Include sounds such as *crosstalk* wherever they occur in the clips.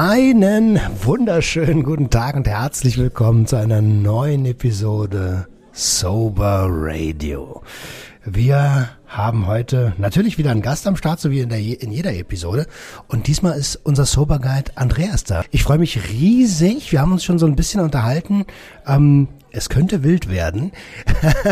Einen wunderschönen guten Tag und herzlich willkommen zu einer neuen Episode Sober Radio. Wir haben heute natürlich wieder einen Gast am Start, so wie in, der, in jeder Episode. Und diesmal ist unser Sober Guide Andreas da. Ich freue mich riesig. Wir haben uns schon so ein bisschen unterhalten. Ähm, es könnte wild werden.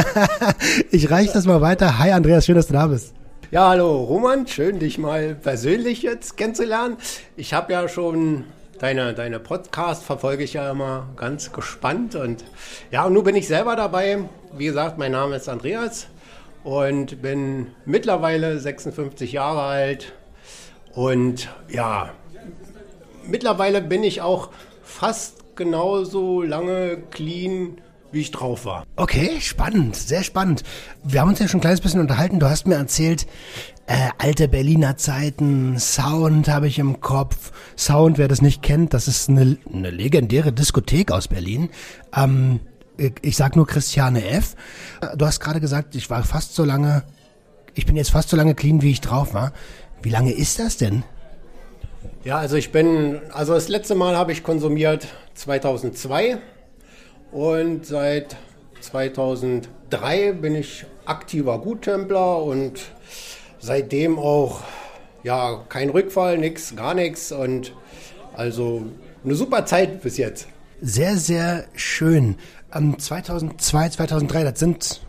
*laughs* ich reiche das mal weiter. Hi Andreas, schön, dass du da bist. Ja, hallo Roman, schön dich mal persönlich jetzt kennenzulernen. Ich habe ja schon deine, deine Podcast verfolge ich ja immer ganz gespannt und ja, und nun bin ich selber dabei. Wie gesagt, mein Name ist Andreas und bin mittlerweile 56 Jahre alt und ja, mittlerweile bin ich auch fast genauso lange clean wie ich drauf war. Okay, spannend, sehr spannend. Wir haben uns ja schon ein kleines bisschen unterhalten. Du hast mir erzählt, äh, alte Berliner Zeiten, Sound habe ich im Kopf. Sound, wer das nicht kennt, das ist eine, eine legendäre Diskothek aus Berlin. Ähm, ich, ich sag nur Christiane F. Du hast gerade gesagt, ich war fast so lange, ich bin jetzt fast so lange clean, wie ich drauf war. Wie lange ist das denn? Ja, also ich bin, also das letzte Mal habe ich konsumiert 2002 und seit 2003 bin ich aktiver Guttempler und seitdem auch ja kein Rückfall, nichts, gar nichts und also eine super Zeit bis jetzt. Sehr, sehr schön. Um, 2002, 2003, das sind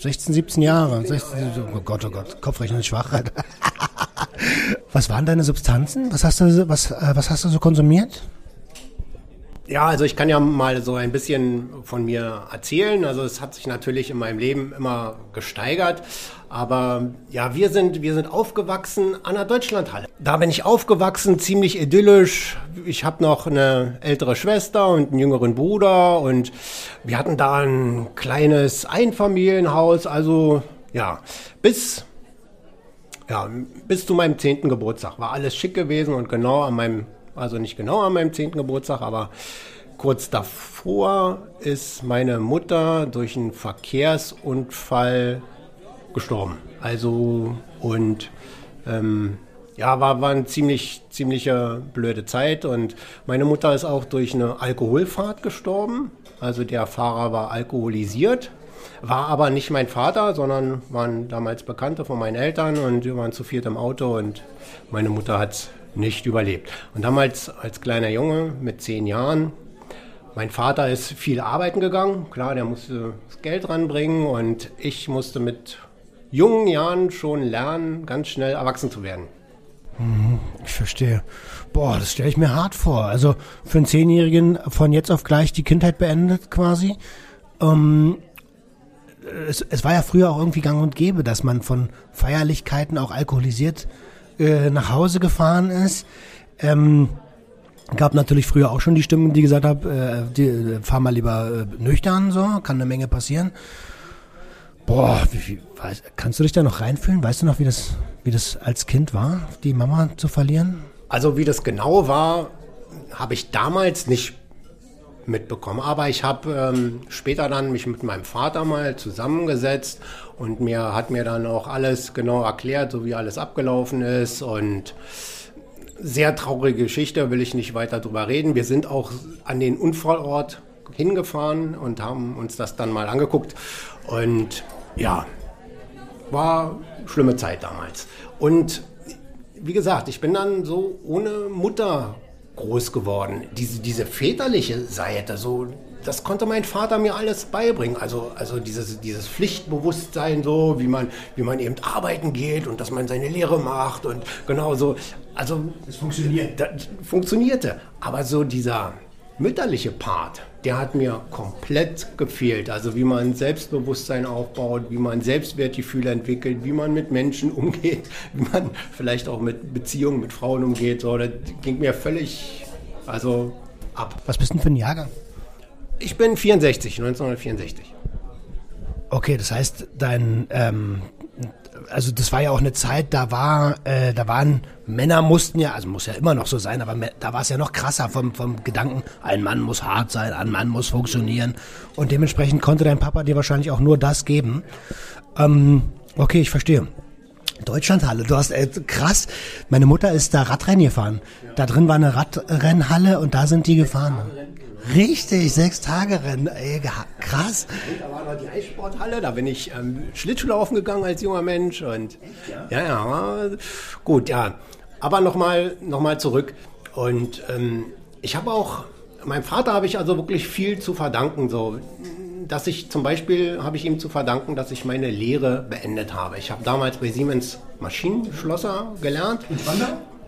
16, 17 Jahre. 16, oh Gott, oh Gott, Kopfrechnen schwach. *laughs* was waren deine Substanzen? Was hast du, was, äh, was hast du so konsumiert? Ja, also ich kann ja mal so ein bisschen von mir erzählen. Also es hat sich natürlich in meinem Leben immer gesteigert. Aber ja, wir sind, wir sind aufgewachsen an der Deutschlandhalle. Da bin ich aufgewachsen, ziemlich idyllisch. Ich habe noch eine ältere Schwester und einen jüngeren Bruder und wir hatten da ein kleines Einfamilienhaus. Also ja, bis ja, bis zu meinem zehnten Geburtstag war alles schick gewesen und genau an meinem also nicht genau an meinem 10. Geburtstag, aber kurz davor ist meine Mutter durch einen Verkehrsunfall gestorben. Also und ähm, ja, war, war eine ziemlich, ziemliche blöde Zeit und meine Mutter ist auch durch eine Alkoholfahrt gestorben. Also der Fahrer war alkoholisiert, war aber nicht mein Vater, sondern waren damals Bekannte von meinen Eltern und wir waren zu viert im Auto und meine Mutter hat nicht überlebt. Und damals als kleiner Junge mit zehn Jahren, mein Vater ist viel arbeiten gegangen, klar, der musste das Geld ranbringen und ich musste mit jungen Jahren schon lernen, ganz schnell erwachsen zu werden. Mhm, ich verstehe. Boah, das stelle ich mir hart vor. Also für einen Zehnjährigen von jetzt auf gleich die Kindheit beendet quasi. Ähm, es, es, war ja früher auch irgendwie gang und gäbe, dass man von Feierlichkeiten auch alkoholisiert äh, nach Hause gefahren ist. Ähm, gab natürlich früher auch schon die Stimmen, die gesagt haben, äh, die, äh, fahr mal lieber äh, nüchtern, so, kann eine Menge passieren. Boah, wie, wie, weiß, kannst du dich da noch reinfühlen? Weißt du noch, wie das, wie das als Kind war, die Mama zu verlieren? Also wie das genau war, habe ich damals nicht mitbekommen. Aber ich habe ähm, später dann mich mit meinem Vater mal zusammengesetzt und mir hat mir dann auch alles genau erklärt, so wie alles abgelaufen ist und sehr traurige Geschichte, will ich nicht weiter drüber reden. Wir sind auch an den Unfallort hingefahren und haben uns das dann mal angeguckt und ja, war schlimme Zeit damals. Und wie gesagt, ich bin dann so ohne Mutter groß geworden. Diese, diese väterliche Seite, so, das konnte mein Vater mir alles beibringen. Also, also dieses, dieses Pflichtbewusstsein, so, wie man, wie man eben arbeiten geht und dass man seine Lehre macht und genau so. Also, es funktioniert. Funktionierte. Aber so dieser mütterliche Part, der hat mir komplett gefehlt. Also wie man Selbstbewusstsein aufbaut, wie man Selbstwertgefühl entwickelt, wie man mit Menschen *laughs* umgeht, wie man vielleicht auch mit Beziehungen mit Frauen umgeht. So, das ging mir völlig also ab. Was bist du denn für ein Jahrgang? Ich bin 64, 1964. Okay, das heißt, dein, ähm, also das war ja auch eine Zeit, da war, äh, da waren Männer mussten ja, also muss ja immer noch so sein, aber da war es ja noch krasser vom, vom Gedanken, ein Mann muss hart sein, ein Mann muss funktionieren und dementsprechend konnte dein Papa dir wahrscheinlich auch nur das geben. Ähm, okay, ich verstehe. Deutschlandhalle. Du hast äh, krass. Meine Mutter ist da Radrennen gefahren. Ja. Da drin war eine Radrennhalle und da sind die gefahren. Richtig, sechs Tage Rennen. Ey, krass. Und da war noch die Eissporthalle. Da bin ich ähm, Schlittschuhlaufen gegangen als junger Mensch und ja, ja, ja gut, ja. Aber nochmal, noch mal zurück. Und ähm, ich habe auch meinem Vater habe ich also wirklich viel zu verdanken. So, dass ich zum Beispiel habe ich ihm zu verdanken, dass ich meine Lehre beendet habe. Ich habe damals bei Siemens Maschinenschlosser gelernt. In Spandau?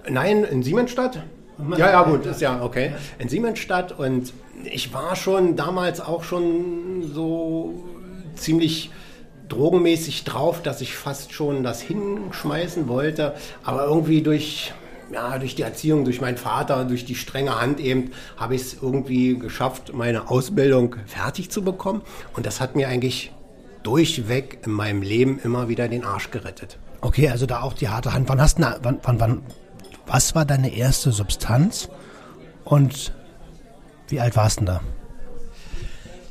Nein, in Siemensstadt. Ja, ja, gut, ist ja okay. In Siemensstadt und ich war schon damals auch schon so ziemlich drogenmäßig drauf, dass ich fast schon das hinschmeißen wollte, aber irgendwie durch ja, durch die Erziehung, durch meinen Vater, durch die strenge Hand eben, habe ich es irgendwie geschafft, meine Ausbildung fertig zu bekommen. Und das hat mir eigentlich durchweg in meinem Leben immer wieder den Arsch gerettet. Okay, also da auch die harte Hand. Wann hast du, wann, wann, wann, was war deine erste Substanz und wie alt warst du da?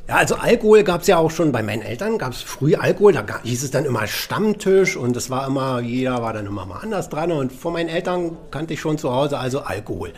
Ja, also Alkohol gab es ja auch schon bei meinen Eltern, gab es früh Alkohol, da hieß es dann immer Stammtisch und es war immer, jeder war dann immer mal anders dran und von meinen Eltern kannte ich schon zu Hause also Alkohol.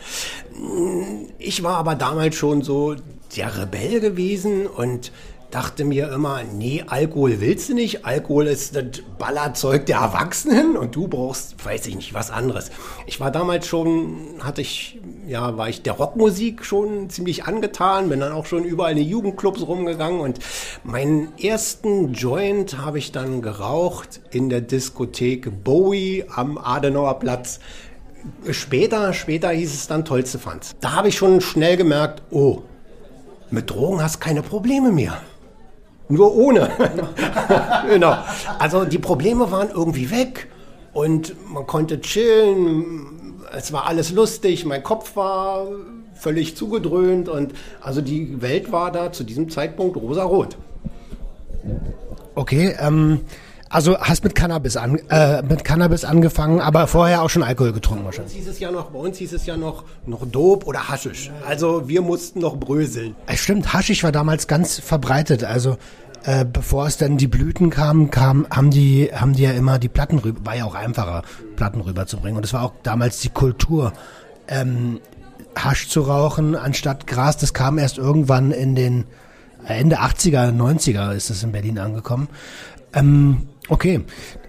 Ich war aber damals schon so der Rebell gewesen und dachte mir immer, nee, Alkohol willst du nicht. Alkohol ist das Ballerzeug der Erwachsenen und du brauchst, weiß ich nicht, was anderes. Ich war damals schon, hatte ich, ja, war ich der Rockmusik schon ziemlich angetan, bin dann auch schon überall in die Jugendclubs rumgegangen und meinen ersten Joint habe ich dann geraucht in der Diskothek Bowie am Adenauer Platz. Später, später hieß es dann Tollste Fans. Da habe ich schon schnell gemerkt, oh, mit Drogen hast keine Probleme mehr. Nur ohne. *laughs* genau. Also die Probleme waren irgendwie weg und man konnte chillen. Es war alles lustig. Mein Kopf war völlig zugedröhnt und also die Welt war da zu diesem Zeitpunkt rosarot. Okay, ähm, also hast mit Cannabis an, äh, mit Cannabis angefangen, aber vorher auch schon Alkohol getrunken wahrscheinlich. Bei uns hieß es ja noch, bei uns hieß es ja noch, noch Dope oder Haschisch. Also wir mussten noch bröseln. Es stimmt, Haschisch war damals ganz verbreitet. Also äh, bevor es dann die Blüten kamen, kam, haben die, haben die ja immer die Platten rüber, war ja auch einfacher, Platten rüberzubringen. Und es war auch damals die Kultur, ähm, Hasch zu rauchen anstatt Gras. Das kam erst irgendwann in den Ende 80er, 90er ist es in Berlin angekommen. Ähm, Okay,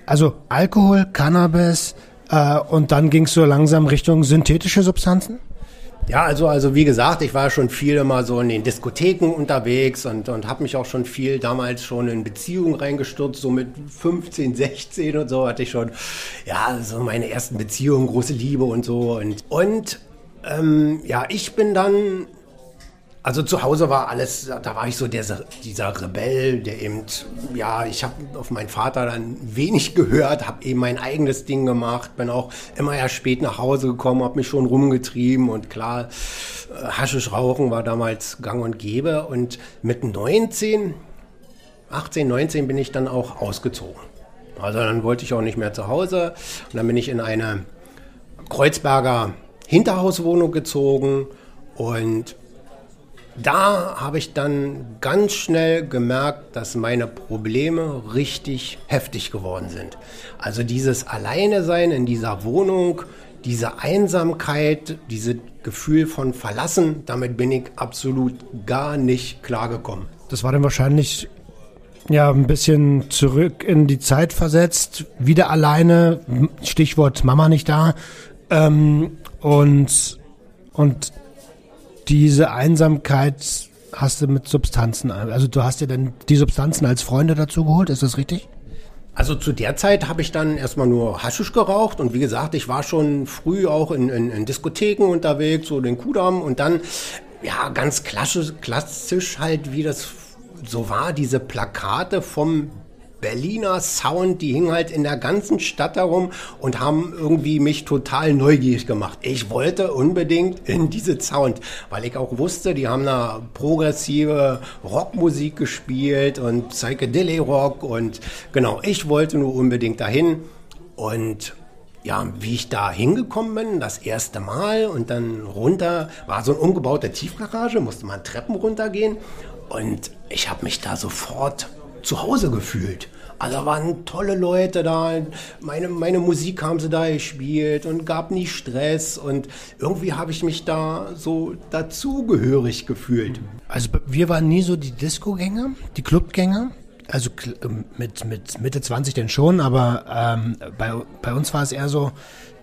also Alkohol, Cannabis äh, und dann ging es so langsam Richtung synthetische Substanzen? Ja, also, also wie gesagt, ich war schon viel immer so in den Diskotheken unterwegs und, und habe mich auch schon viel damals schon in Beziehungen reingestürzt, so mit 15, 16 und so hatte ich schon, ja, so meine ersten Beziehungen, große Liebe und so. Und, und ähm, ja, ich bin dann also zu Hause war alles, da war ich so der, dieser Rebell, der eben, ja, ich habe auf meinen Vater dann wenig *laughs* gehört, habe eben mein eigenes Ding gemacht, bin auch immer erst spät nach Hause gekommen, habe mich schon rumgetrieben und klar, äh, Haschisch rauchen war damals gang und gäbe und mit 19, 18, 19 bin ich dann auch ausgezogen. Also dann wollte ich auch nicht mehr zu Hause und dann bin ich in eine Kreuzberger Hinterhauswohnung gezogen und da habe ich dann ganz schnell gemerkt, dass meine Probleme richtig heftig geworden sind. Also dieses Alleine sein in dieser Wohnung, diese Einsamkeit, dieses Gefühl von Verlassen, damit bin ich absolut gar nicht klargekommen. Das war dann wahrscheinlich ja ein bisschen zurück in die Zeit versetzt, wieder alleine, Stichwort Mama nicht da ähm, und und diese Einsamkeit hast du mit Substanzen, also du hast dir dann die Substanzen als Freunde dazu geholt, ist das richtig? Also zu der Zeit habe ich dann erstmal nur Haschisch geraucht und wie gesagt, ich war schon früh auch in, in, in Diskotheken unterwegs, so den Kudamm und dann, ja, ganz klassisch, klassisch halt, wie das so war, diese Plakate vom Berliner Sound, die hingen halt in der ganzen Stadt herum und haben irgendwie mich total neugierig gemacht. Ich wollte unbedingt in diese Sound, weil ich auch wusste, die haben da progressive Rockmusik gespielt und Psychedelic Rock und genau, ich wollte nur unbedingt dahin und ja, wie ich da hingekommen bin, das erste Mal und dann runter, war so ein umgebauter Tiefgarage, musste man Treppen runtergehen und ich habe mich da sofort zu Hause gefühlt. Also waren tolle Leute da. Meine, meine Musik haben sie da gespielt und gab nie Stress. Und irgendwie habe ich mich da so dazugehörig gefühlt. Also wir waren nie so die Disco-Gänger, die Clubgänger. Also ähm, mit, mit Mitte 20 denn schon, aber ähm, bei, bei uns war es eher so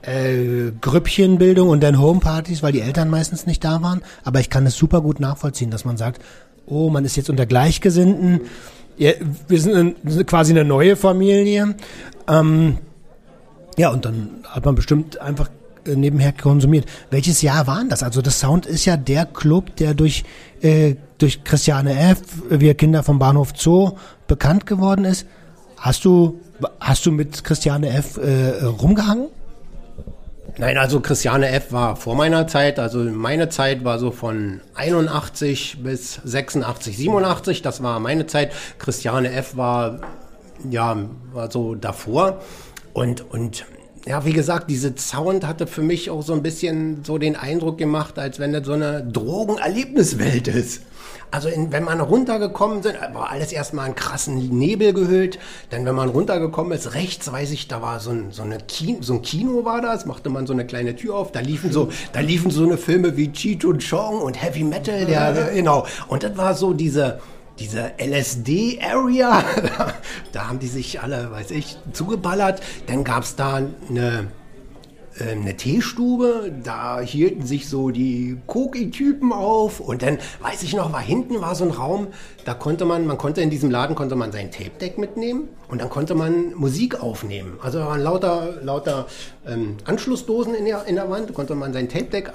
äh, Grüppchenbildung und dann Homepartys, weil die Eltern meistens nicht da waren. Aber ich kann es super gut nachvollziehen, dass man sagt, oh, man ist jetzt unter Gleichgesinnten. Ja, wir sind eine, quasi eine neue Familie. Ähm, ja, und dann hat man bestimmt einfach äh, nebenher konsumiert. Welches Jahr waren das? Also das Sound ist ja der Club, der durch, äh, durch Christiane F., wir Kinder vom Bahnhof Zoo, bekannt geworden ist. Hast du, hast du mit Christiane F. Äh, rumgehangen? Nein, also Christiane F. war vor meiner Zeit. Also meine Zeit war so von 81 bis 86, 87. Das war meine Zeit. Christiane F. war, ja, war so davor. Und, und ja, wie gesagt, diese Sound hatte für mich auch so ein bisschen so den Eindruck gemacht, als wenn das so eine Drogenerlebniswelt ist. Also in, wenn man runtergekommen sind, war alles erstmal einen krassen Nebel gehüllt. Denn wenn man runtergekommen ist, rechts weiß ich, da war so ein, so, eine Kino, so ein Kino war das, machte man so eine kleine Tür auf, da liefen so, da liefen so eine Filme wie Cheech und Chong und Heavy Metal, der, der genau. Und das war so diese, diese LSD-Area, *laughs* da haben die sich alle, weiß ich, zugeballert. Dann gab's da eine eine Teestube, da hielten sich so die Koki-Typen auf und dann, weiß ich noch, war hinten war so ein Raum, da konnte man, man konnte in diesem Laden, konnte man sein Tape-Deck mitnehmen und dann konnte man Musik aufnehmen. Also da waren lauter, lauter ähm, Anschlussdosen in der, in der Wand, konnte man sein Tape-Deck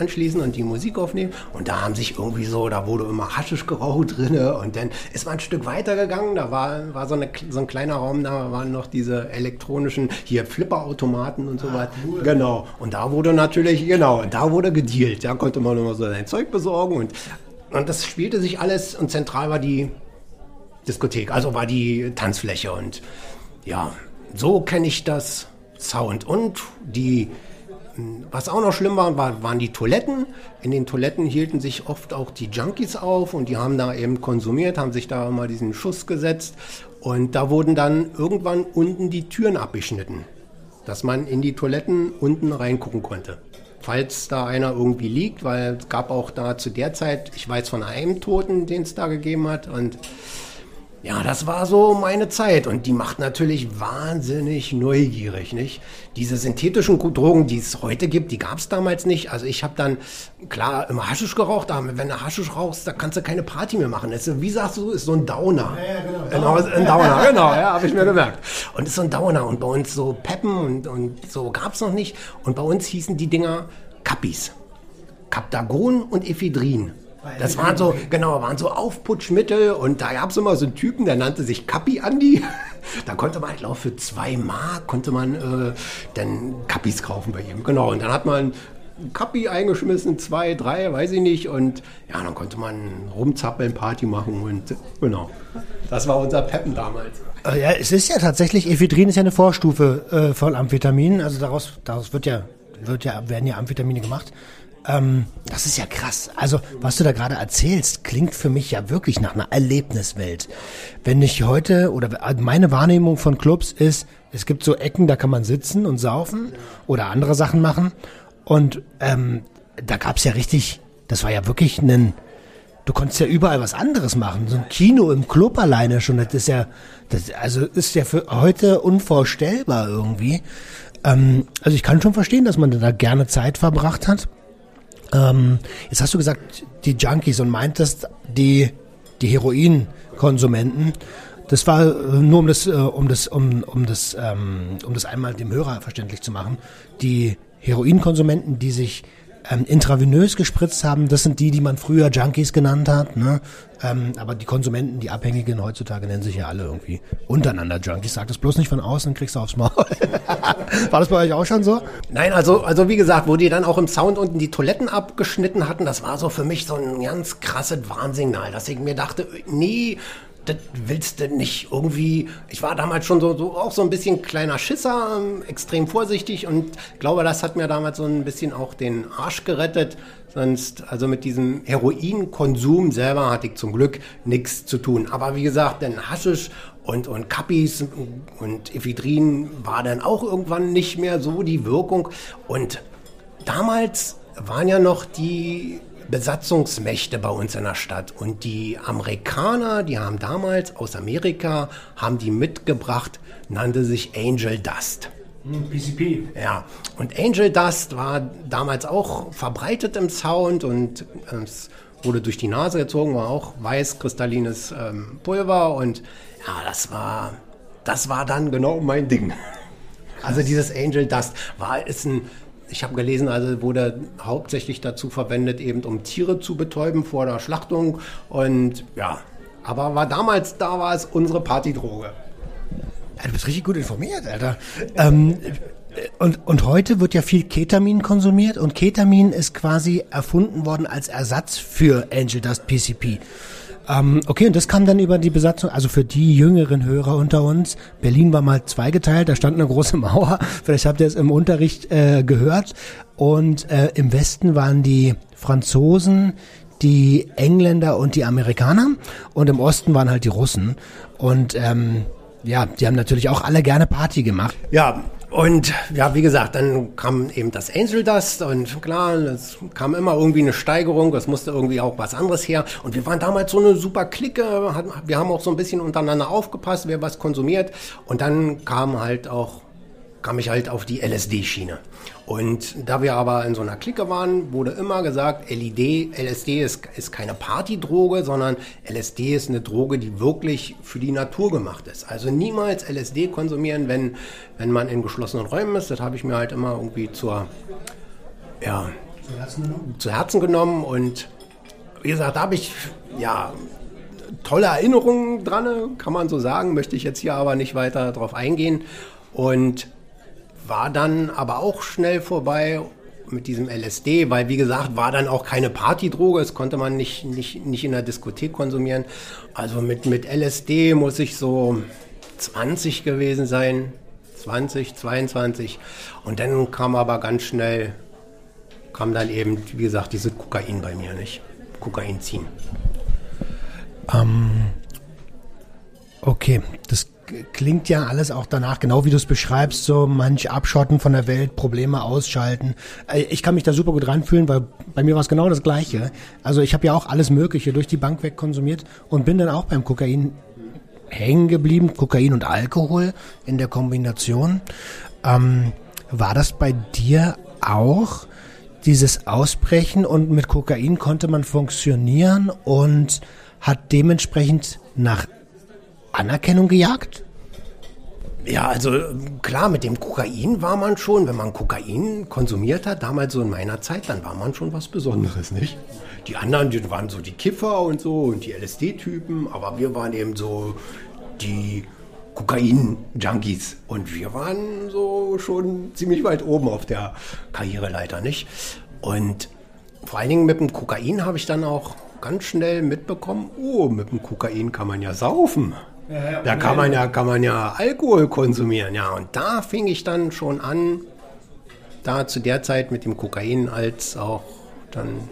anschließen und die Musik aufnehmen. Und da haben sich irgendwie so, da wurde immer Haschisch geraucht *laughs* drinne und dann ist man ein Stück weiter gegangen. Da war, war so, eine, so ein kleiner Raum, da waren noch diese elektronischen, hier Flipperautomaten und so ah, weiter. Cool. Genau. Und da wurde natürlich, genau, da wurde gedealt. Da konnte man immer so sein Zeug besorgen und, und das spielte sich alles und zentral war die Diskothek, also war die Tanzfläche und ja, so kenne ich das Sound und die was auch noch schlimm war, war, waren die Toiletten. In den Toiletten hielten sich oft auch die Junkies auf und die haben da eben konsumiert, haben sich da mal diesen Schuss gesetzt und da wurden dann irgendwann unten die Türen abgeschnitten, dass man in die Toiletten unten reingucken konnte. Falls da einer irgendwie liegt, weil es gab auch da zu der Zeit, ich weiß von einem Toten, den es da gegeben hat und ja, das war so meine Zeit und die macht natürlich wahnsinnig neugierig, nicht? Diese synthetischen Drogen, die es heute gibt, die gab es damals nicht. Also ich habe dann, klar, immer Haschisch geraucht, aber wenn du Haschisch rauchst, da kannst du keine Party mehr machen. Das ist, wie sagst du, ist so ein Downer. Ja, ja genau. genau ein Downer, *laughs* genau, ja, habe ich mir gemerkt. Und ist so ein Downer und bei uns so Peppen und, und so gab's noch nicht. Und bei uns hießen die Dinger Kappis. Kaptagon und Ephedrin. Das waren so, genau, waren so Aufputschmittel und da gab es immer so einen Typen, der nannte sich Kappi Andi. *laughs* Da konnte man, ich glaube, für zwei Mark konnte man äh, dann Kappis kaufen bei ihm. Genau, und dann hat man Kappi eingeschmissen, zwei, drei, weiß ich nicht. Und ja, dann konnte man rumzappeln, Party machen und genau. Das war unser Peppen damals. Äh, ja, es ist ja tatsächlich, Ephedrin ist ja eine Vorstufe äh, von Amphetamin. Also daraus, daraus wird ja, wird ja, werden ja Amphetamine gemacht. Ähm, das ist ja krass. Also, was du da gerade erzählst, klingt für mich ja wirklich nach einer Erlebniswelt. Wenn ich heute, oder meine Wahrnehmung von Clubs ist, es gibt so Ecken, da kann man sitzen und saufen oder andere Sachen machen. Und ähm, da gab's ja richtig, das war ja wirklich ein, du konntest ja überall was anderes machen. So ein Kino im Club alleine schon, das ist ja, das, also ist ja für heute unvorstellbar irgendwie. Ähm, also ich kann schon verstehen, dass man da gerne Zeit verbracht hat. Ähm, jetzt hast du gesagt, die Junkies und meintest die, die Heroinkonsumenten. Das war äh, nur um das, äh, um das, um, um das, ähm, um das einmal dem Hörer verständlich zu machen. Die Heroinkonsumenten, die sich ähm, intravenös gespritzt haben, das sind die, die man früher Junkies genannt hat. Ne? Ähm, aber die Konsumenten, die Abhängigen heutzutage nennen sich ja alle irgendwie untereinander Junkies. Sag das bloß nicht von außen, kriegst du aufs Maul. *laughs* War das bei euch auch schon so? Nein, also, also wie gesagt, wo die dann auch im Sound unten die Toiletten abgeschnitten hatten, das war so für mich so ein ganz krasses Warnsignal, dass ich mir dachte, nee, das willst du nicht irgendwie. Ich war damals schon so, so auch so ein bisschen kleiner Schisser, ähm, extrem vorsichtig und glaube, das hat mir damals so ein bisschen auch den Arsch gerettet. Sonst, also mit diesem Heroinkonsum selber hatte ich zum Glück nichts zu tun. Aber wie gesagt, denn Haschisch und, und Kappis und Ephedrin war dann auch irgendwann nicht mehr so die Wirkung. Und damals waren ja noch die Besatzungsmächte bei uns in der Stadt. Und die Amerikaner, die haben damals aus Amerika, haben die mitgebracht, nannte sich Angel Dust. PCP. Hm, ja, und Angel Dust war damals auch verbreitet im Sound und ähm, es wurde durch die Nase gezogen, war auch weiß kristallines ähm, Pulver und ja, das war, das war dann genau mein Ding. *laughs* Also dieses Angel Dust war, ist ein ich habe gelesen, also wurde hauptsächlich dazu verwendet, eben um Tiere zu betäuben vor der Schlachtung. Und ja, aber war damals, da war es unsere Partydroge. Ja, du bist richtig gut informiert, Alter. Ähm, und, und heute wird ja viel Ketamin konsumiert und Ketamin ist quasi erfunden worden als Ersatz für Angel Dust PCP. Ähm, okay, und das kam dann über die Besatzung, also für die jüngeren Hörer unter uns. Berlin war mal zweigeteilt, da stand eine große *laughs* Mauer. Vielleicht habt ihr es im Unterricht äh, gehört. Und äh, im Westen waren die Franzosen, die Engländer und die Amerikaner. Und im Osten waren halt die Russen. Und ähm, ja, die haben natürlich auch alle gerne Party gemacht. Ja, und ja, wie gesagt, dann kam eben das Angel Dust und klar, es kam immer irgendwie eine Steigerung, es musste irgendwie auch was anderes her. Und wir waren damals so eine super Clique, wir haben auch so ein bisschen untereinander aufgepasst, wer was konsumiert. Und dann kam halt auch kam ich halt auf die LSD-Schiene. Und da wir aber in so einer Clique waren, wurde immer gesagt, LED, LSD ist, ist keine Partydroge, sondern LSD ist eine Droge, die wirklich für die Natur gemacht ist. Also niemals LSD konsumieren, wenn, wenn man in geschlossenen Räumen ist. Das habe ich mir halt immer irgendwie zur, ja, zu Herzen genommen. Zu Herzen genommen. Und wie gesagt, da habe ich, ja, tolle Erinnerungen dran, kann man so sagen, möchte ich jetzt hier aber nicht weiter drauf eingehen. Und war dann aber auch schnell vorbei mit diesem LSD, weil wie gesagt, war dann auch keine Partydroge, es konnte man nicht, nicht, nicht in der Diskothek konsumieren. Also mit, mit LSD muss ich so 20 gewesen sein, 20, 22. Und dann kam aber ganz schnell, kam dann eben, wie gesagt, diese Kokain bei mir, nicht? Kokain ziehen. Ähm, okay, das klingt ja alles auch danach, genau wie du es beschreibst, so manch abschotten von der Welt, Probleme ausschalten. Äh, ich kann mich da super gut reinfühlen, weil bei mir war es genau das Gleiche. Also ich habe ja auch alles Mögliche durch die Bank weg konsumiert und bin dann auch beim Kokain hängen geblieben, Kokain und Alkohol in der Kombination. Ähm, war das bei dir auch dieses Ausbrechen und mit Kokain konnte man funktionieren und hat dementsprechend nach Anerkennung gejagt? Ja, also klar, mit dem Kokain war man schon, wenn man Kokain konsumiert hat, damals so in meiner Zeit, dann war man schon was Besonderes, nicht? Die anderen, die waren so die Kiffer und so und die LSD-Typen, aber wir waren eben so die Kokain-Junkies und wir waren so schon ziemlich weit oben auf der Karriereleiter, nicht? Und vor allen Dingen mit dem Kokain habe ich dann auch ganz schnell mitbekommen, oh, mit dem Kokain kann man ja saufen. Ja, da kann man ja, kann man ja Alkohol konsumieren, ja. Und da fing ich dann schon an, da zu der Zeit mit dem Kokain als auch dann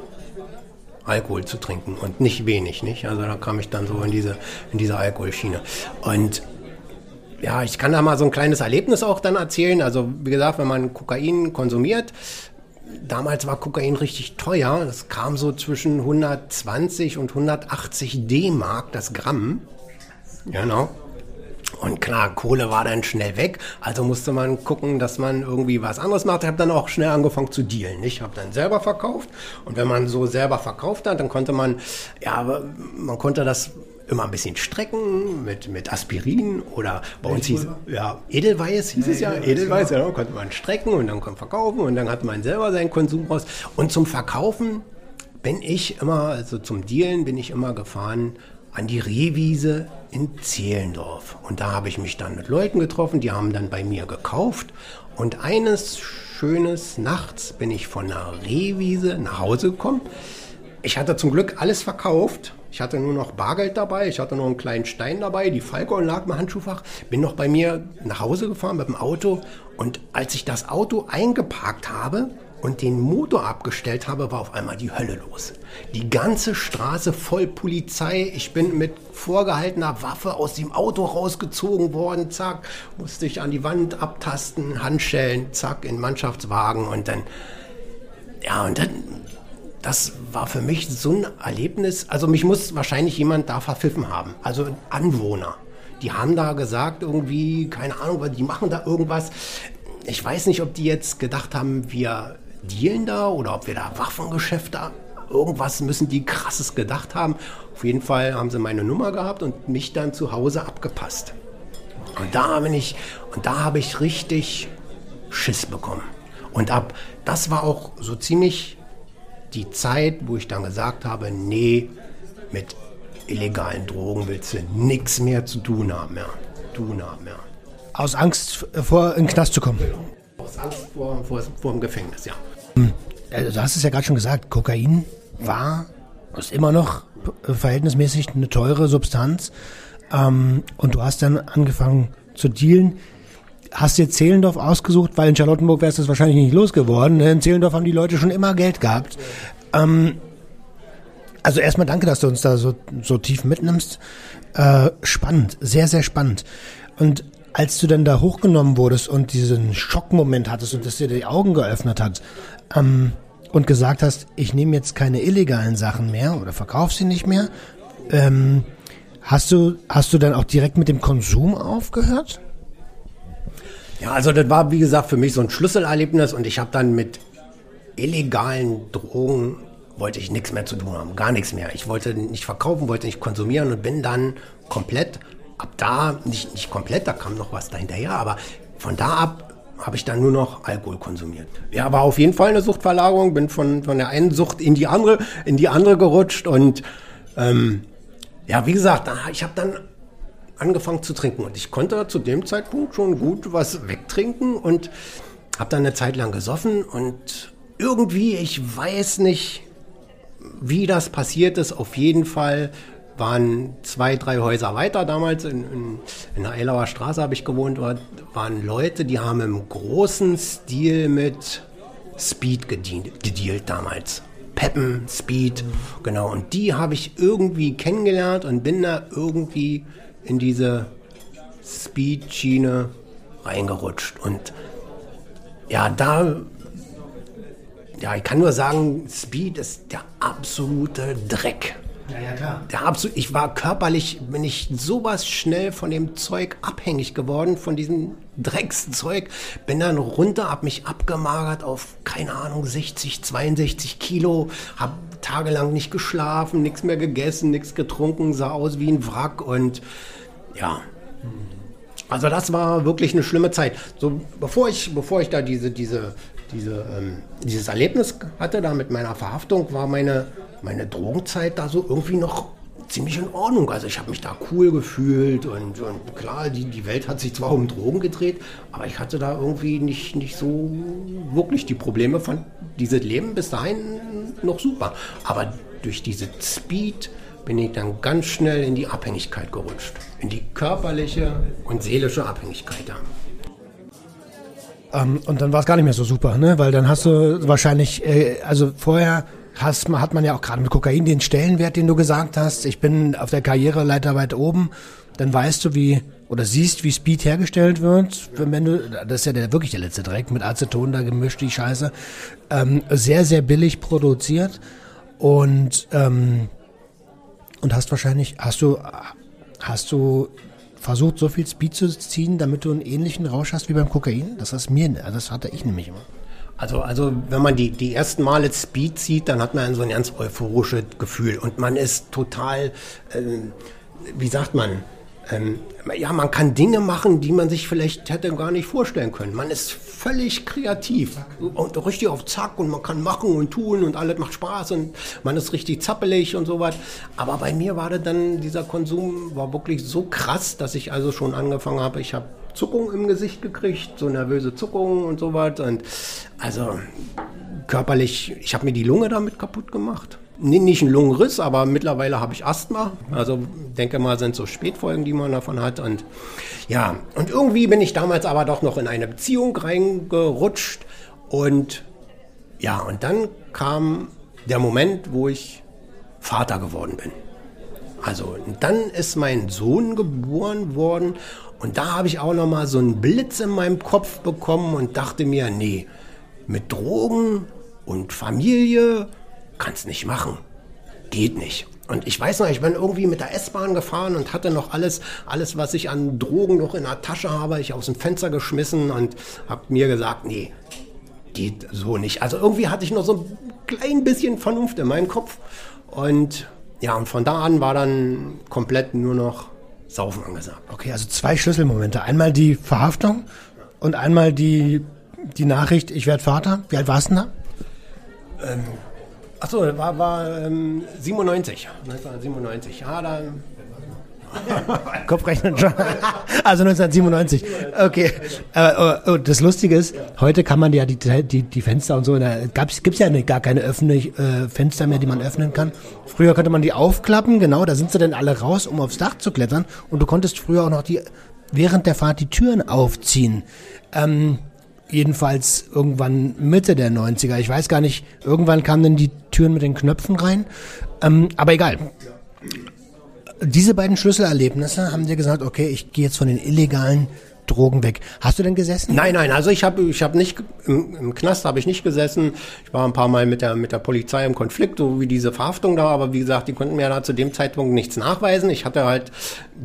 Alkohol zu trinken und nicht wenig, nicht? Also da kam ich dann so in diese, in diese Alkoholschiene. Und ja, ich kann da mal so ein kleines Erlebnis auch dann erzählen. Also wie gesagt, wenn man Kokain konsumiert, damals war Kokain richtig teuer. Das kam so zwischen 120 und 180 D-Mark das Gramm. Genau. Und klar, Kohle war dann schnell weg, also musste man gucken, dass man irgendwie was anderes macht. Ich habe dann auch schnell angefangen zu dealen. Ich habe dann selber verkauft und wenn man so selber verkauft hat, dann konnte man, ja, man konnte das immer ein bisschen strecken mit, mit Aspirin oder bei uns hieß ja Edelweiß hieß ja, es ja, Edelweiß, Edelweiß ja, konnte man strecken und dann verkaufen und dann hat man selber seinen Konsum raus. Und zum Verkaufen bin ich immer, also zum Dealen bin ich immer gefahren an die Rehwiese in Zehlendorf. Und da habe ich mich dann mit Leuten getroffen, die haben dann bei mir gekauft. Und eines schönes Nachts bin ich von der Rehwiese nach Hause gekommen. Ich hatte zum Glück alles verkauft Ich hatte nur noch Bargeld dabei, ich hatte noch einen kleinen Stein dabei, die Falcon lag im Handschuhfach, bin noch bei mir nach Hause gefahren mit dem Auto und als ich das Auto eingeparkt habe, und den Motor abgestellt habe, war auf einmal die Hölle los. Die ganze Straße voll Polizei. Ich bin mit vorgehaltener Waffe aus dem Auto rausgezogen worden. Zack, musste ich an die Wand abtasten, Handschellen, zack, in Mannschaftswagen und dann, ja, und dann, das war für mich so ein Erlebnis. Also mich muss wahrscheinlich jemand da verpfiffen haben. Also ein Anwohner. Die haben da gesagt, irgendwie, keine Ahnung, die machen da irgendwas. Ich weiß nicht, ob die jetzt gedacht haben, wir dealen da oder ob wir da Waffengeschäfte irgendwas müssen die krasses gedacht haben. Auf jeden Fall haben sie meine Nummer gehabt und mich dann zu Hause abgepasst. Und da bin ich und da habe ich richtig Schiss bekommen. Und ab das war auch so ziemlich die Zeit, wo ich dann gesagt habe, nee, mit illegalen Drogen willst du nichts mehr zu tun haben, ja. Tun haben, ja. Aus Angst vor in den Knast zu kommen. Aus Angst vor, vor, vor dem Gefängnis, ja. Also, du hast es ja gerade schon gesagt, Kokain war, ist immer noch verhältnismäßig eine teure Substanz. Ähm, und du hast dann angefangen zu dealen. Hast dir Zehlendorf ausgesucht, weil in Charlottenburg wärst du es wahrscheinlich nicht losgeworden. Ne? In Zehlendorf haben die Leute schon immer Geld gehabt. Ähm, also erstmal danke, dass du uns da so, so tief mitnimmst. Äh, spannend, sehr, sehr spannend. Und als du dann da hochgenommen wurdest und diesen Schockmoment hattest und das dir die Augen geöffnet hat, ähm, und gesagt hast, ich nehme jetzt keine illegalen Sachen mehr oder verkauf sie nicht mehr, ähm, hast du hast du dann auch direkt mit dem Konsum aufgehört? Ja, also das war wie gesagt für mich so ein Schlüsselerlebnis und ich habe dann mit illegalen Drogen wollte ich nichts mehr zu tun haben, gar nichts mehr. Ich wollte nicht verkaufen, wollte nicht konsumieren und bin dann komplett ab da, nicht, nicht komplett, da kam noch was dahinterher, aber von da ab habe ich dann nur noch Alkohol konsumiert. Ja, war auf jeden Fall eine Suchtverlagerung, bin von, von der einen Sucht in die andere, in die andere gerutscht und ähm, ja, wie gesagt, ich habe dann angefangen zu trinken und ich konnte zu dem Zeitpunkt schon gut was wegtrinken und habe dann eine Zeit lang gesoffen und irgendwie, ich weiß nicht, wie das passiert ist, auf jeden Fall waren zwei, drei Häuser weiter damals, in, in, in der Eilauer Straße habe ich gewohnt, waren Leute, die haben im großen Stil mit Speed gedient, gedealt damals. Peppen, Speed, genau. Und die habe ich irgendwie kennengelernt und bin da irgendwie in diese Speed-Schiene reingerutscht. Und ja, da, ja, ich kann nur sagen, Speed ist der absolute Dreck. Ja, ja, klar. Ich war körperlich, bin ich sowas schnell von dem Zeug abhängig geworden, von diesem Dreckszeug. Bin dann runter, hab mich abgemagert auf, keine Ahnung, 60, 62 Kilo, hab tagelang nicht geschlafen, nichts mehr gegessen, nichts getrunken, sah aus wie ein Wrack und ja. Also das war wirklich eine schlimme Zeit. So bevor ich, bevor ich da diese, diese, diese, ähm, dieses Erlebnis hatte, da mit meiner Verhaftung, war meine meine Drogenzeit da so irgendwie noch ziemlich in Ordnung. Also ich habe mich da cool gefühlt und, und, klar, die, die Welt hat sich zwar um Drogen gedreht, aber ich hatte da irgendwie nicht, nicht so wirklich die Probleme von dieses Leben bis dahin noch super. Aber durch diese Speed bin ich dann ganz schnell in die Abhängigkeit gerutscht. In die körperliche und seelische Abhängigkeit. Ja. Ähm, und dann war es gar nicht mehr so super, ne? Weil dann hast du wahrscheinlich, äh, also vorher hast, hat man ja auch gerade mit Kokain den Stellenwert, den du gesagt hast. Ich bin auf der Karriereleiter weit oben. Dann weißt du, wie oder siehst, wie Speed hergestellt wird. Wenn du, das ist ja der, wirklich der letzte Dreck mit Aceton da gemischt, die Scheiße. Ähm, sehr, sehr billig produziert und ähm, und hast wahrscheinlich, hast du, hast du versucht, so viel Speed zu ziehen, damit du einen ähnlichen Rausch hast wie beim Kokain? Das ist mir, das hatte ich nämlich immer. Also, also wenn man die, die ersten Male Speed sieht, dann hat man so ein ganz euphorisches Gefühl und man ist total, äh, wie sagt man, ähm, ja, man kann Dinge machen, die man sich vielleicht hätte gar nicht vorstellen können. Man ist völlig kreativ und richtig auf Zack und man kann machen und tun und alles macht Spaß und man ist richtig zappelig und so was. Aber bei mir war das dann, dieser Konsum war wirklich so krass, dass ich also schon angefangen habe, ich habe Zuckung im Gesicht gekriegt, so nervöse Zuckungen und so was. Und also körperlich, ich habe mir die Lunge damit kaputt gemacht. nicht ein Lungenriss, aber mittlerweile habe ich Asthma. Also denke mal, sind so Spätfolgen, die man davon hat. Und ja, und irgendwie bin ich damals aber doch noch in eine Beziehung reingerutscht. Und ja, und dann kam der Moment, wo ich Vater geworden bin. Also dann ist mein Sohn geboren worden und da habe ich auch noch mal so einen Blitz in meinem Kopf bekommen und dachte mir, nee, mit Drogen und Familie kannst nicht machen. Geht nicht. Und ich weiß noch, ich bin irgendwie mit der S-Bahn gefahren und hatte noch alles, alles, was ich an Drogen noch in der Tasche habe, ich aus dem Fenster geschmissen und habe mir gesagt, nee, geht so nicht. Also irgendwie hatte ich noch so ein klein bisschen Vernunft in meinem Kopf. Und ja, und von da an war dann komplett nur noch Saufen angesagt. Okay, also zwei Schlüsselmomente. Einmal die Verhaftung und einmal die, die Nachricht, ich werde Vater. Wie alt warst du da? Ähm, Achso, war, war ähm, 97, 1997. Ja, da. *laughs* Kopfrechnen schon. Also 1997. Okay. Äh, oh, das Lustige ist, heute kann man ja die, die, die Fenster und so, da gab's, gibt's ja gar keine öffentlich, äh, Fenster mehr, die man öffnen kann. Früher konnte man die aufklappen, genau, da sind sie dann alle raus, um aufs Dach zu klettern. Und du konntest früher auch noch die, während der Fahrt die Türen aufziehen. Ähm, jedenfalls irgendwann Mitte der 90er. Ich weiß gar nicht, irgendwann kamen dann die Türen mit den Knöpfen rein. Ähm, aber egal. Diese beiden Schlüsselerlebnisse haben dir gesagt, okay, ich gehe jetzt von den illegalen Drogen weg. Hast du denn gesessen? Nein, nein, also ich habe ich hab nicht, im, im Knast habe ich nicht gesessen. Ich war ein paar Mal mit der, mit der Polizei im Konflikt, so wie diese Verhaftung da, aber wie gesagt, die konnten mir da zu dem Zeitpunkt nichts nachweisen. Ich hatte halt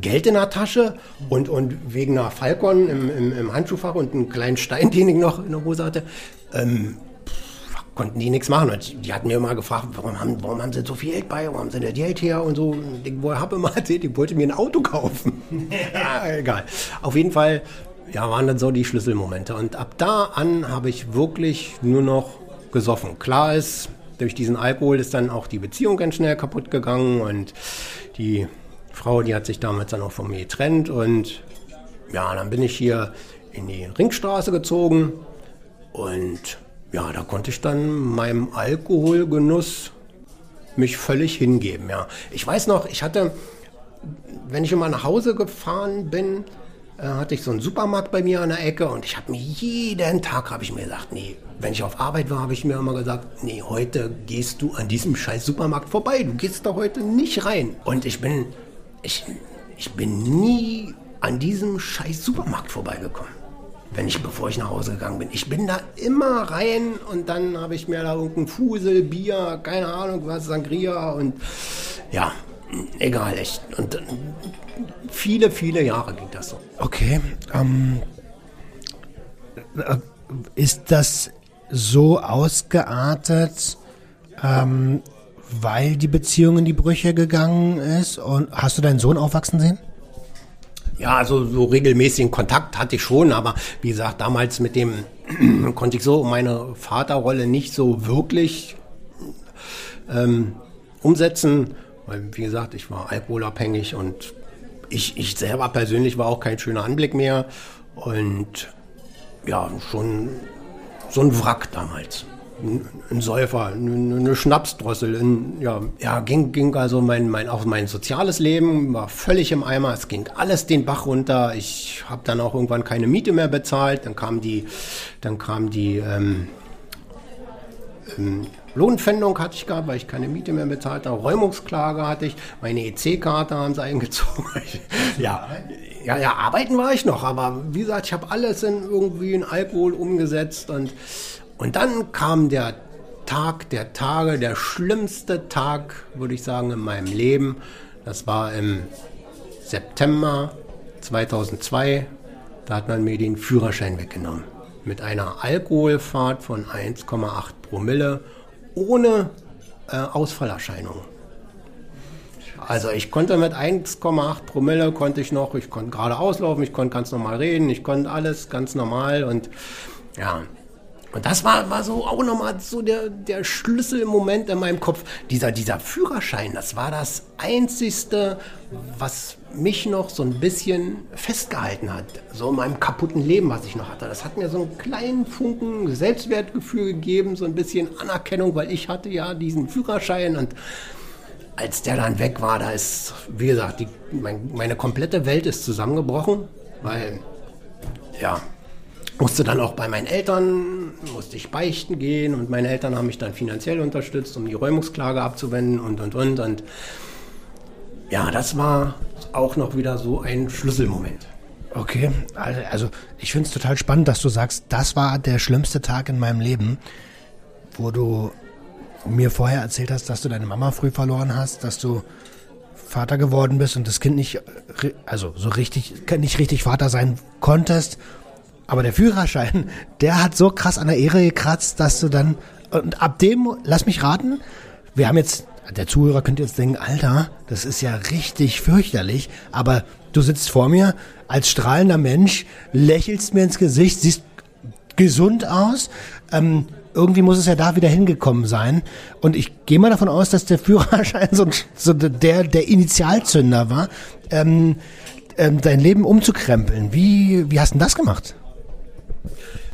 Geld in der Tasche und, und wegen einer Falcon im, im, im Handschuhfach und einen kleinen Stein, *laughs* den ich noch in der Hose hatte, ähm, konnten die nichts machen. Und die hatten mir immer gefragt, warum haben, warum haben sie so viel Geld bei, warum haben sie das Geld her und so. Ich habe immer *laughs* erzählt, ich wollte mir ein Auto kaufen. ja, *laughs* egal. Auf jeden Fall ja, waren dann so die Schlüsselmomente. Und ab da an habe ich wirklich nur noch gesoffen. Klar ist, durch diesen Alkohol ist dann auch die Beziehung ganz schnell kaputt gegangen und die Frau, die hat sich damals dann auch von mir getrennt und ja, dann bin ich hier in die Ringstraße gezogen und ja, da konnte ich dann meinem Alkoholgenuss mich völlig hingeben, ja. Ich weiß noch, ich hatte, wenn ich immer nach Hause gefahren bin, äh, hatte ich so einen Supermarkt bei mir an der Ecke und ich habe mir jeden Tag, habe ich mir gesagt, nee, wenn ich auf Arbeit war, habe ich mir immer gesagt, nee, heute gehst du an diesem scheiß Supermarkt vorbei, du gehst da heute nicht rein. Und ich bin, ich, ich bin nie an diesem scheiß Supermarkt vorbeigekommen wenn ich, bevor ich nach Hause gegangen bin. Ich bin da immer rein und dann habe ich mir da irgendein Fusel, Bier, keine Ahnung was, Sangria und ja, egal, echt. Und viele, viele Jahre ging das so. Okay. Ähm, äh, ist das so ausgeartet, ähm, weil die Beziehung in die Brüche gegangen ist? Und hast du deinen Sohn aufwachsen sehen? Ja, also so regelmäßigen Kontakt hatte ich schon, aber wie gesagt, damals mit dem *clears throat* konnte ich so meine Vaterrolle nicht so wirklich ähm, umsetzen, weil wie gesagt, ich war alkoholabhängig und ich, ich selber persönlich war auch kein schöner Anblick mehr und ja, schon so ein Wrack damals ein Säufer, eine Schnapsdrossel. Ein, ja, ja, ging, ging also mein, mein, auch mein soziales Leben war völlig im Eimer. Es ging alles den Bach runter. Ich habe dann auch irgendwann keine Miete mehr bezahlt. Dann kam die, dann kam die ähm, ähm, Lohnpfändung hatte ich gehabt, weil ich keine Miete mehr bezahlt habe. Räumungsklage hatte ich. Meine EC-Karte haben sie eingezogen. *laughs* ja, ja, ja, arbeiten war ich noch, aber wie gesagt, ich habe alles in irgendwie in Alkohol umgesetzt und und dann kam der Tag der Tage, der schlimmste Tag, würde ich sagen, in meinem Leben. Das war im September 2002. Da hat man mir den Führerschein weggenommen. Mit einer Alkoholfahrt von 1,8 Promille ohne äh, Ausfallerscheinungen. Also ich konnte mit 1,8 Promille konnte ich noch, ich konnte gerade auslaufen, ich konnte ganz normal reden, ich konnte alles ganz normal und ja, Und das war, war so auch nochmal so der, der Schlüsselmoment in meinem Kopf. Dieser, dieser Führerschein, das war das Einzigste, was mich noch so ein bisschen festgehalten hat. So in meinem kaputten Leben, was ich noch hatte. Das hat mir so einen kleinen Funken Selbstwertgefühl gegeben, so ein bisschen Anerkennung, weil ich hatte ja diesen Führerschein und als der dann weg war, da ist, wie gesagt, die, mein, meine komplette Welt ist zusammengebrochen, weil, ja, musste dann auch bei meinen Eltern, musste ich beichten gehen und meine Eltern haben mich dann finanziell unterstützt, um die Räumungsklage abzuwenden und, und, und. Und ja, das war auch noch wieder so ein Schlüsselmoment. Okay, also ich finde es total spannend, dass du sagst, das war der schlimmste Tag in meinem Leben, wo du mir vorher erzählt hast, dass du deine Mama früh verloren hast, dass du Vater geworden bist und das Kind nicht, also so richtig, nicht richtig Vater sein konntest aber der Führerschein, der hat so krass an der Ehre gekratzt, dass du dann, und ab dem, lass mich raten, wir haben jetzt, der Zuhörer könnte jetzt denken, Alter, das ist ja richtig fürchterlich, aber du sitzt vor mir als strahlender Mensch, lächelst mir ins Gesicht, siehst gesund aus, ähm, irgendwie muss es ja da wieder hingekommen sein. Und ich gehe mal davon aus, dass der Führerschein so, so der, der Initialzünder war, ähm, ähm, dein Leben umzukrempeln. Wie, wie hast du denn das gemacht?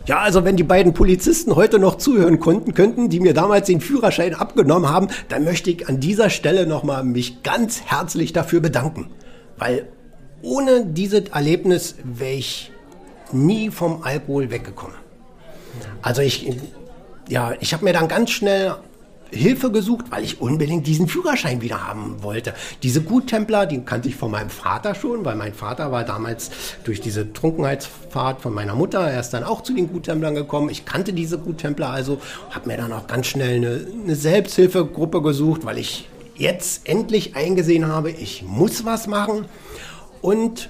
Ja, also wenn die beiden Polizisten heute noch zuhören konnten, könnten, die mir damals den Führerschein abgenommen haben, dann möchte ich an dieser Stelle nochmal mich ganz herzlich dafür bedanken. Weil ohne dieses Erlebnis wäre ich nie vom Alkohol weggekommen. Also ich, ja, ich habe mir dann ganz schnell Hilfe gesucht, weil ich unbedingt diesen Führerschein wieder haben wollte. Diese Guttempler, die kannte ich von meinem Vater schon, weil mein Vater war damals durch diese Trunkenheitsfahrt von meiner Mutter, er ist dann auch zu den Guttemplern gekommen. Ich kannte diese Guttempler also, habe mir dann auch ganz schnell eine, eine Selbsthilfegruppe gesucht, weil ich jetzt endlich eingesehen habe, ich muss was machen. Und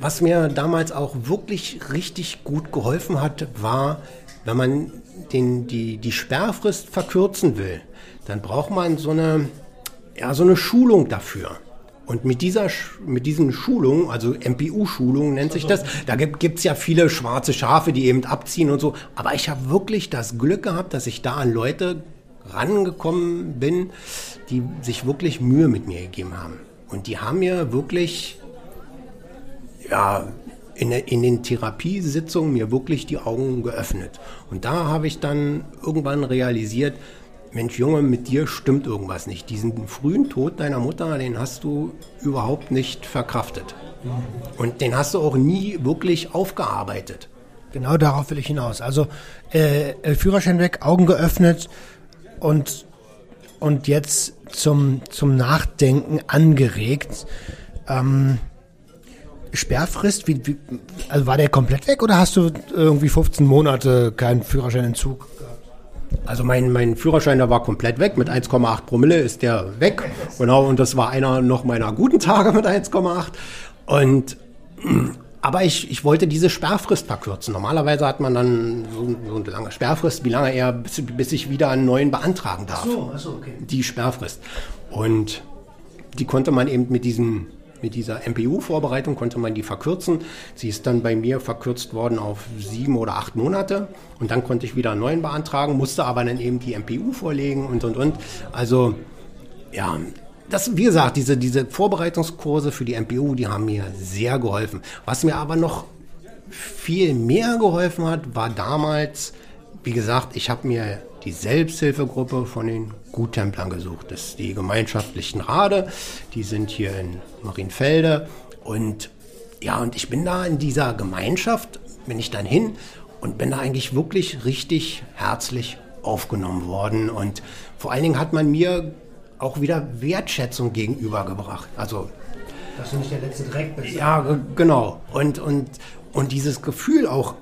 was mir damals auch wirklich richtig gut geholfen hat, war, wenn man den, die, die Sperrfrist verkürzen will, dann braucht man so eine, ja, so eine Schulung dafür. Und mit dieser, mit diesen Schulungen, also MPU-Schulungen nennt sich das, da gibt es ja viele schwarze Schafe, die eben abziehen und so. Aber ich habe wirklich das Glück gehabt, dass ich da an Leute rangekommen bin, die sich wirklich Mühe mit mir gegeben haben. Und die haben mir wirklich, ja, in, in den Therapiesitzungen mir wirklich die Augen geöffnet. Und da habe ich dann irgendwann realisiert, Mensch, Junge, mit dir stimmt irgendwas nicht. Diesen frühen Tod deiner Mutter, den hast du überhaupt nicht verkraftet. Und den hast du auch nie wirklich aufgearbeitet. Genau darauf will ich hinaus. Also äh, Führerschein weg, Augen geöffnet und, und jetzt zum, zum Nachdenken angeregt. Ähm, Sperrfrist? Wie, wie, also war der komplett weg oder hast du irgendwie 15 Monate keinen Führerscheinentzug Also mein, mein Führerschein, der war komplett weg. Mit 1,8 Promille ist der weg. Genau, und das war einer noch meiner guten Tage mit 1,8. Und aber ich, ich wollte diese Sperrfrist verkürzen. Normalerweise hat man dann so, so eine lange Sperrfrist, wie lange er, bis, bis ich wieder einen neuen beantragen darf. Ach so, ach so, okay. Die Sperrfrist. Und die konnte man eben mit diesem mit dieser MPU-Vorbereitung konnte man die verkürzen. Sie ist dann bei mir verkürzt worden auf sieben oder acht Monate. Und dann konnte ich wieder einen neuen beantragen, musste aber dann eben die MPU vorlegen und, und, und. Also, ja, das, wie gesagt, diese, diese Vorbereitungskurse für die MPU, die haben mir sehr geholfen. Was mir aber noch viel mehr geholfen hat, war damals, wie gesagt, ich habe mir die Selbsthilfegruppe von den Guttemplern gesucht. Das ist die gemeinschaftlichen Rade, die sind hier in Marienfelde. Und ja, und ich bin da in dieser Gemeinschaft, bin ich dann hin und bin da eigentlich wirklich richtig herzlich aufgenommen worden. Und vor allen Dingen hat man mir auch wieder Wertschätzung gegenübergebracht. Also dass du nicht der letzte Dreck bist. Ja, genau. Und, und, und dieses Gefühl auch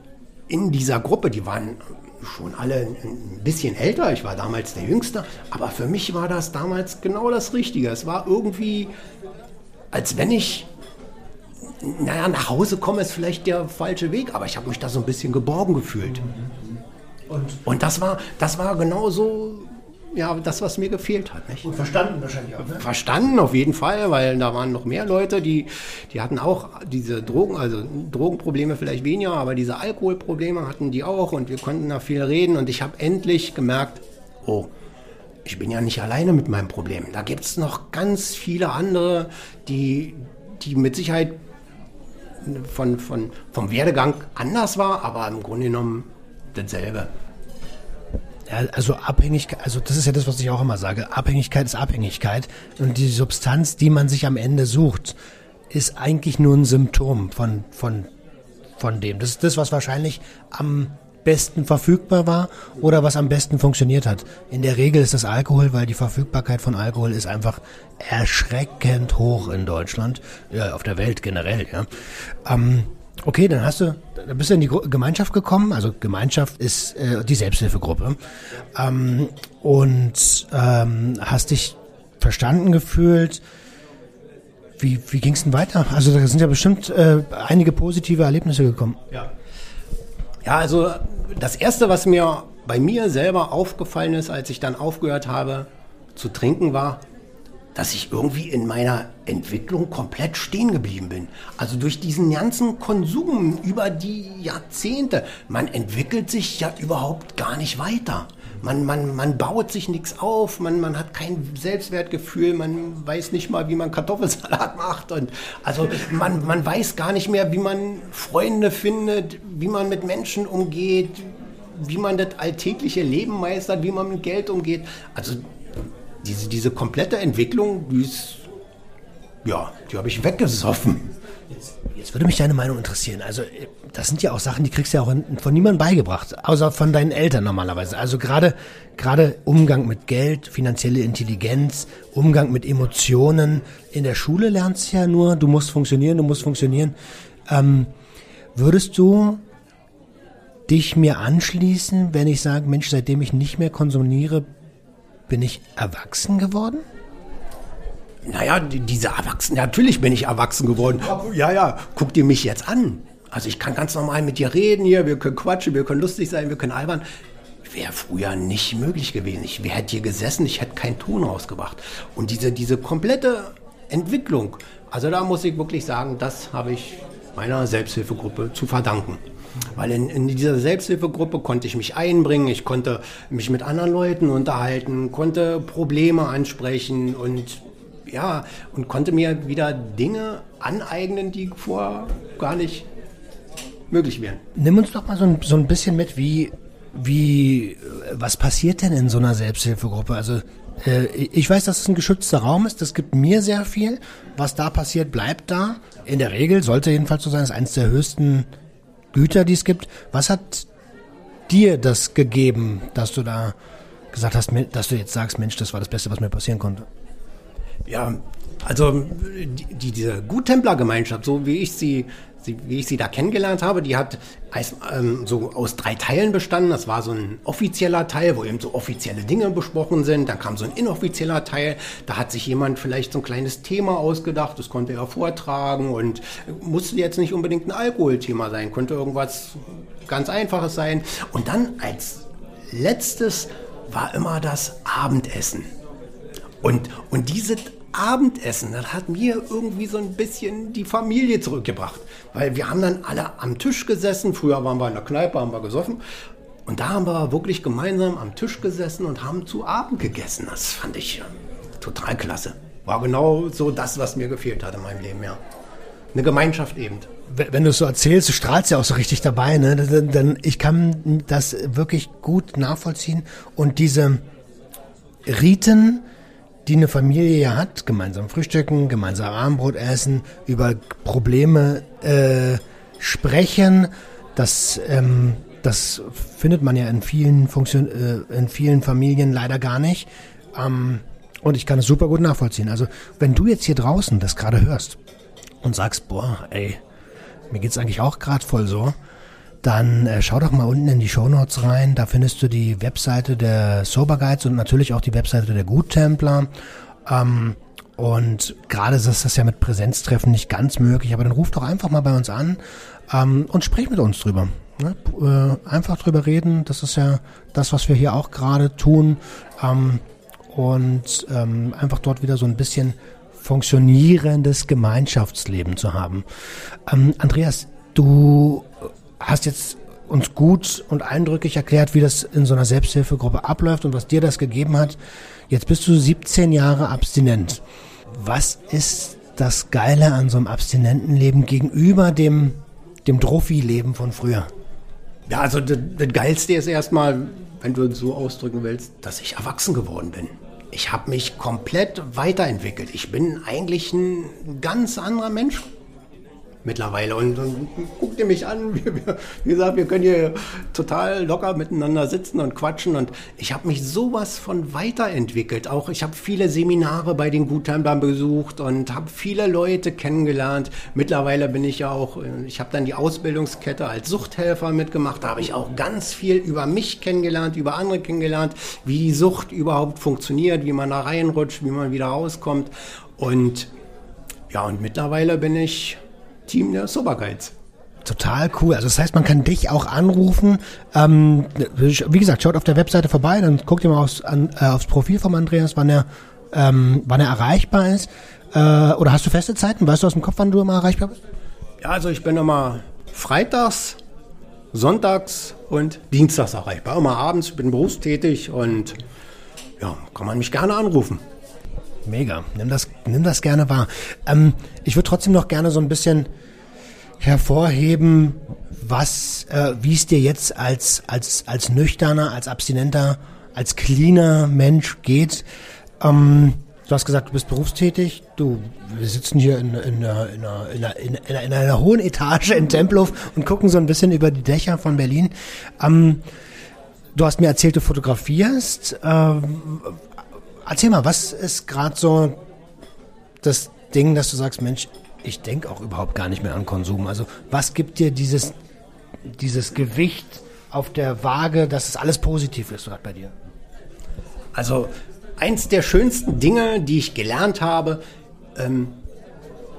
in dieser Gruppe, die waren schon alle ein bisschen älter. Ich war damals der Jüngste. Aber für mich war das damals genau das Richtige. Es war irgendwie, als wenn ich, naja, nach Hause komme, ist vielleicht der falsche Weg. Aber ich habe mich da so ein bisschen geborgen gefühlt. Und, Und das war, das war genau so, ja das, was mir gefehlt hat. Nicht? Und verstanden wahrscheinlich auch, ne? Verstanden auf jeden Fall, weil da waren noch mehr Leute, die, die hatten auch diese Drogen, also Drogenprobleme vielleicht weniger, aber diese Alkoholprobleme hatten die auch und wir konnten da viel reden und ich habe endlich gemerkt, oh, ich bin ja nicht alleine mit meinem Problem. Da gibt es noch ganz viele andere, die, die mit Sicherheit von, von, vom Werdegang anders war, aber im Grunde genommen dasselbe. Also Abhängigkeit, also das ist ja das, was ich auch immer sage. Abhängigkeit ist Abhängigkeit. Und die Substanz, die man sich am Ende sucht, ist eigentlich nur ein Symptom von, von, von dem. Das ist das, was wahrscheinlich am besten verfügbar war oder was am besten funktioniert hat. In der Regel ist das Alkohol, weil die Verfügbarkeit von Alkohol ist einfach erschreckend hoch in Deutschland, ja, auf der Welt generell, ja. Ähm, okay, dann hast du, dann bist du in die Gemeinschaft gekommen, also Gemeinschaft ist äh, die Selbsthilfegruppe ähm, und ähm, hast dich verstanden gefühlt. Wie, wie ging es denn weiter? Also da sind ja bestimmt äh, einige positive Erlebnisse gekommen. Ja. Ja, also das Erste, was mir bei mir selber aufgefallen ist, als ich dann aufgehört habe zu trinken, war, dass ich irgendwie in meiner Entwicklung komplett stehen geblieben bin. Also durch diesen ganzen Konsum über die Jahrzehnte, man entwickelt sich ja überhaupt gar nicht weiter. Man, man, man baut sich nichts auf, man, man hat kein Selbstwertgefühl, man weiß nicht mal, wie man Kartoffelsalat *laughs* macht. Und also man, man weiß gar nicht mehr, wie man Freunde findet, wie man mit Menschen umgeht, wie man das alltägliche Leben meistert, wie man mit Geld umgeht. Also diese, diese komplette Entwicklung, die ist, ja, die habe ich weggesoffen. Jetzt, würde mich deine Meinung interessieren. Also, das sind ja auch Sachen, die kriegst du ja auch von niemandem beigebracht, außer von deinen Eltern normalerweise. Also gerade, gerade Umgang mit Geld, finanzielle Intelligenz, Umgang mit Emotionen. In der Schule lernst du ja nur, du musst funktionieren, du musst funktionieren. Ähm, würdest du dich mir anschließen, wenn ich sage, Mensch, seitdem ich nicht mehr konsumiere, bin ich erwachsen geworden? Naja, diese Erwachsenen, natürlich bin ich erwachsen geworden. Ja, ja, guck dir mich jetzt an. Also ich kann ganz normal mit dir reden hier, wir können quatschen, wir können lustig sein, wir können albern. Wäre früher nicht möglich gewesen. Ich wäre hier gesessen, ich hätte keinen Ton rausgebracht. Und diese, diese komplette Entwicklung, also da muss ich wirklich sagen, das habe ich meiner Selbsthilfegruppe zu verdanken. Weil in, in dieser Selbsthilfegruppe konnte ich mich einbringen, ich konnte mich mit anderen Leuten unterhalten, konnte Probleme ansprechen und ja, und konnte mir wieder Dinge aneignen, die vorher gar nicht möglich wären. Nimm uns doch mal so ein, so ein bisschen mit, wie, wie, was passiert denn in so einer Selbsthilfegruppe? Also äh, ich weiß, dass es ein geschützter Raum ist. Das gibt mir sehr viel. Was da passiert, bleibt da. In der Regel sollte jedenfalls so sein. Das ist eines der höchsten Güter, die es gibt. Was hat dir das gegeben, dass du da gesagt hast, dass du jetzt sagst, Mensch, das war das Beste, was mir passieren konnte? Ja, also die, diese Guttemplergemeinschaft, so wie ich sie sie, wie ich sie da kennengelernt habe, die hat ähm, so aus drei Teilen bestanden. Das war so ein offizieller Teil, wo eben so offizielle Dinge besprochen sind. Dann kam so ein inoffizieller Teil. Da hat sich jemand vielleicht so ein kleines Thema ausgedacht. Das konnte er vortragen und musste jetzt nicht unbedingt ein Alkoholthema sein. Konnte irgendwas ganz Einfaches sein. Und dann als letztes war immer das Abendessen. Und, und diese Abendessen, das hat mir irgendwie so ein bisschen die Familie zurückgebracht. Weil wir haben dann alle am Tisch gesessen. Früher waren wir in der Kneipe, haben wir gesoffen. Und da haben wir wirklich gemeinsam am Tisch gesessen und haben zu Abend gegessen. Das fand ich total klasse. War genau so das, was mir gefehlt hat in meinem Leben, ja. Eine Gemeinschaft eben. Wenn du es so erzählst, du strahlst ja auch so richtig dabei, ne? Denn ich kann das wirklich gut nachvollziehen. Und diese Riten, die eine Familie ja hat, gemeinsam frühstücken, gemeinsam Abendbrot essen, über Probleme äh, sprechen, das, ähm, das findet man ja in vielen Funktion, äh, in vielen Familien leider gar nicht. Ähm, und ich kann es super gut nachvollziehen. Also wenn du jetzt hier draußen das gerade hörst und sagst, boah, ey, mir geht's eigentlich auch gerade voll so, dann äh, schau doch mal unten in die Show Notes rein. Da findest du die Webseite der Sober Guides und natürlich auch die Webseite der Guttempler. Ähm, Und gerade ist das ja mit Präsenztreffen nicht ganz möglich, aber dann ruft doch einfach mal bei uns an ähm, und sprecht mit uns drüber. Ne? Äh, einfach drüber reden, das ist ja das, was wir hier auch gerade tun. Ähm, und ähm, einfach dort wieder so ein bisschen funktionierendes Gemeinschaftsleben zu haben. Ähm, Andreas, du hast jetzt uns gut und eindrücklich erklärt, wie das in so einer Selbsthilfegruppe abläuft und was dir das gegeben hat. Jetzt bist du 17 Jahre abstinent. Was ist das Geile an so einem Abstinentenleben gegenüber dem, dem Trophy-Leben von früher? Ja, also das, das Geilste ist erstmal, wenn du es so ausdrücken willst, dass ich erwachsen geworden bin. Ich habe mich komplett weiterentwickelt. Ich bin eigentlich ein ganz anderer Mensch mittlerweile. Und, und guckt ihr mich an. *laughs* wie gesagt, wir können hier total locker miteinander sitzen und quatschen. Und ich habe mich sowas von weiterentwickelt. Auch ich habe viele Seminare bei den Guttemplern besucht und habe viele Leute kennengelernt. Mittlerweile bin ich ja auch, ich habe dann die Ausbildungskette als Suchthelfer mitgemacht. Da habe ich auch ganz viel über mich kennengelernt, über andere kennengelernt, wie die Sucht überhaupt funktioniert, wie man da reinrutscht, wie man wieder rauskommt. Und ja, und mittlerweile bin ich Team der Sobergeiz. Total cool. Also das heißt, man kann dich auch anrufen. Ähm, wie gesagt, schaut auf der Webseite vorbei, dann guckt ihr mal aufs, an, äh, aufs Profil von Andreas, wann er, ähm, wann er erreichbar ist. Äh, oder hast du feste Zeiten? Weißt du aus dem Kopf, wann du immer erreichbar bist? Ja, also ich bin immer freitags, sonntags und dienstags erreichbar. Immer abends, ich bin berufstätig und ja, kann man mich gerne anrufen. Mega. Nimm das, nimm das gerne wahr. Ähm, ich würde trotzdem noch gerne so ein bisschen hervorheben, was, äh, wie es dir jetzt als, als, als nüchterner, als abstinenter, als cleaner Mensch geht. Ähm, du hast gesagt, du bist berufstätig. Du, wir sitzen hier in, in, in, einer, in, einer, in, einer, in einer hohen Etage in Tempelhof und gucken so ein bisschen über die Dächer von Berlin. Ähm, du hast mir erzählt, du fotografierst. Ähm, Erzähl mal, was ist gerade so das Ding, dass du sagst, Mensch, ich denke auch überhaupt gar nicht mehr an Konsum. Also was gibt dir dieses, dieses Gewicht auf der Waage, dass es alles positiv ist gerade bei dir? Also eins der schönsten Dinge, die ich gelernt habe, ähm,